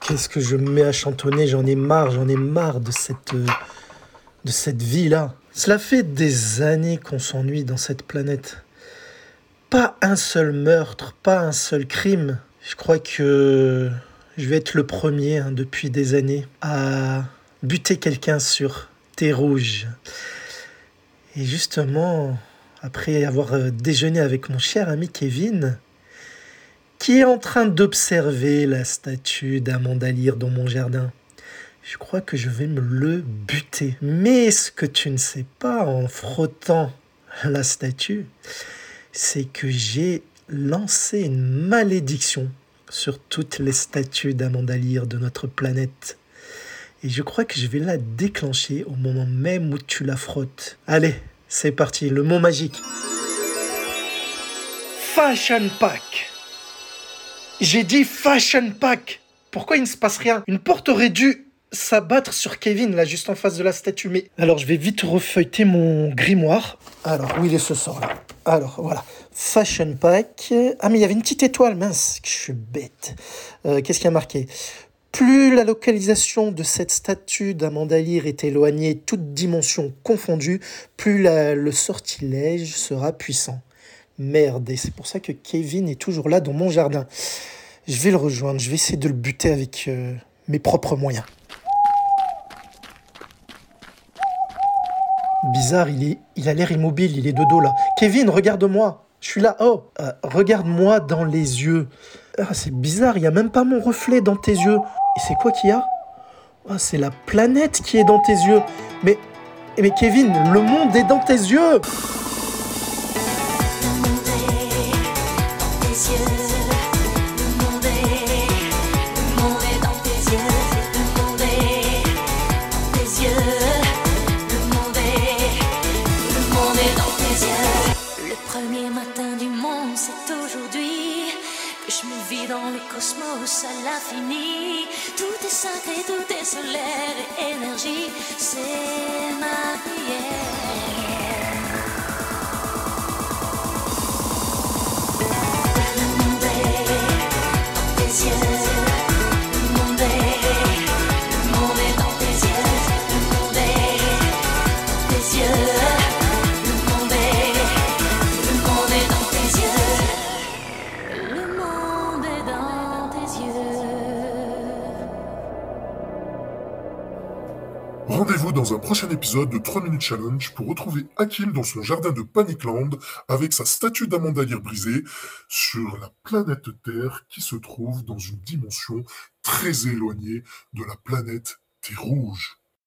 Qu'est-ce que je me mets à chantonner? J'en ai marre, j'en ai marre de cette, de cette vie-là. Cela fait des années qu'on s'ennuie dans cette planète. Pas un seul meurtre, pas un seul crime. Je crois que je vais être le premier hein, depuis des années à buter quelqu'un sur thé rouge. Et justement, après avoir euh, déjeuné avec mon cher ami Kevin, qui est en train d'observer la statue d'Amanda Lear dans mon jardin, je crois que je vais me le buter. Mais ce que tu ne sais pas en frottant la statue, c'est que j'ai lancé une malédiction sur toutes les statues d'Amanda Lear de notre planète. Et je crois que je vais la déclencher au moment même où tu la frottes. Allez, c'est parti, le mot magique. Fashion Pack. J'ai dit Fashion Pack. Pourquoi il ne se passe rien? Une porte aurait dû s'abattre sur Kevin, là, juste en face de la statue. Mais alors, je vais vite refeuilleter mon grimoire. Alors, où il est ce sort là? Alors, voilà. Fashion Pack. Ah, mais il y avait une petite étoile, mince, je suis bête. Euh, Qu'est-ce qu'il y a marqué? Plus la localisation de cette statue d'Amanda Lear est éloignée, toutes dimensions confondues, plus le sortilège sera puissant. Merde, et c'est pour ça que Kevin est toujours là dans mon jardin. Je vais le rejoindre, je vais essayer de le buter avec euh, mes propres moyens. Bizarre, il, est, il a l'air immobile, il est de dos là. Kevin, regarde-moi. Je suis là. Oh, euh, regarde-moi dans les yeux. Ah, c'est bizarre, il n'y a même pas mon reflet dans tes yeux. Et c'est quoi qu'il y a? Ah, C'est la planète qui est dans tes yeux. Mais, mais Kevin, le monde est dans tes yeux. Le premier matin du monde, c'est aujourd'hui je me vis dans le cosmos à l'infini. Tout est sacré, tout est solaire et énergie, c'est ma prière. Rendez-vous dans un prochain épisode de 3 Minutes Challenge pour retrouver Hakim dans son jardin de Panicland avec sa statue d'Amanda Lear brisée sur la planète Terre qui se trouve dans une dimension très éloignée de la planète Terre Rouge.